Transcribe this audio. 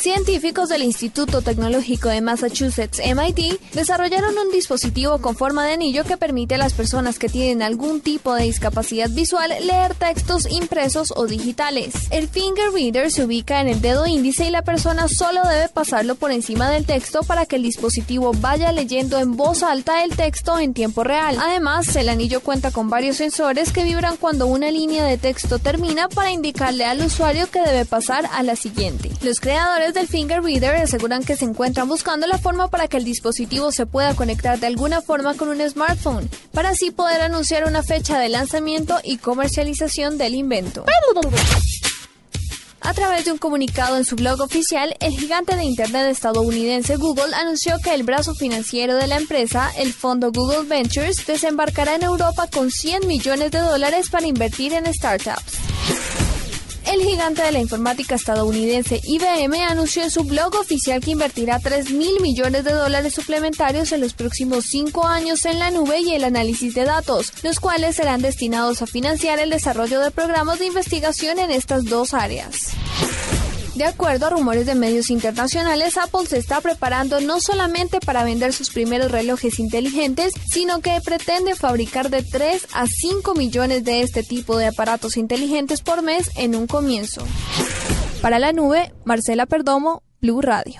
Científicos del Instituto Tecnológico de Massachusetts, MIT, desarrollaron un dispositivo con forma de anillo que permite a las personas que tienen algún tipo de discapacidad visual leer textos impresos o digitales. El finger reader se ubica en el dedo índice y la persona solo debe pasarlo por encima del texto para que el dispositivo vaya leyendo en voz alta el texto en tiempo real. Además, el anillo cuenta con varios sensores que vibran cuando una línea de texto termina para indicarle al usuario que debe pasar a la siguiente. Los creadores del Finger Reader aseguran que se encuentran buscando la forma para que el dispositivo se pueda conectar de alguna forma con un smartphone, para así poder anunciar una fecha de lanzamiento y comercialización del invento. A través de un comunicado en su blog oficial, el gigante de Internet estadounidense Google anunció que el brazo financiero de la empresa, el fondo Google Ventures, desembarcará en Europa con 100 millones de dólares para invertir en startups. El gigante de la informática estadounidense IBM anunció en su blog oficial que invertirá 3 mil millones de dólares suplementarios en los próximos cinco años en la nube y el análisis de datos, los cuales serán destinados a financiar el desarrollo de programas de investigación en estas dos áreas. De acuerdo a rumores de medios internacionales, Apple se está preparando no solamente para vender sus primeros relojes inteligentes, sino que pretende fabricar de 3 a 5 millones de este tipo de aparatos inteligentes por mes en un comienzo. Para la nube, Marcela Perdomo, Blue Radio.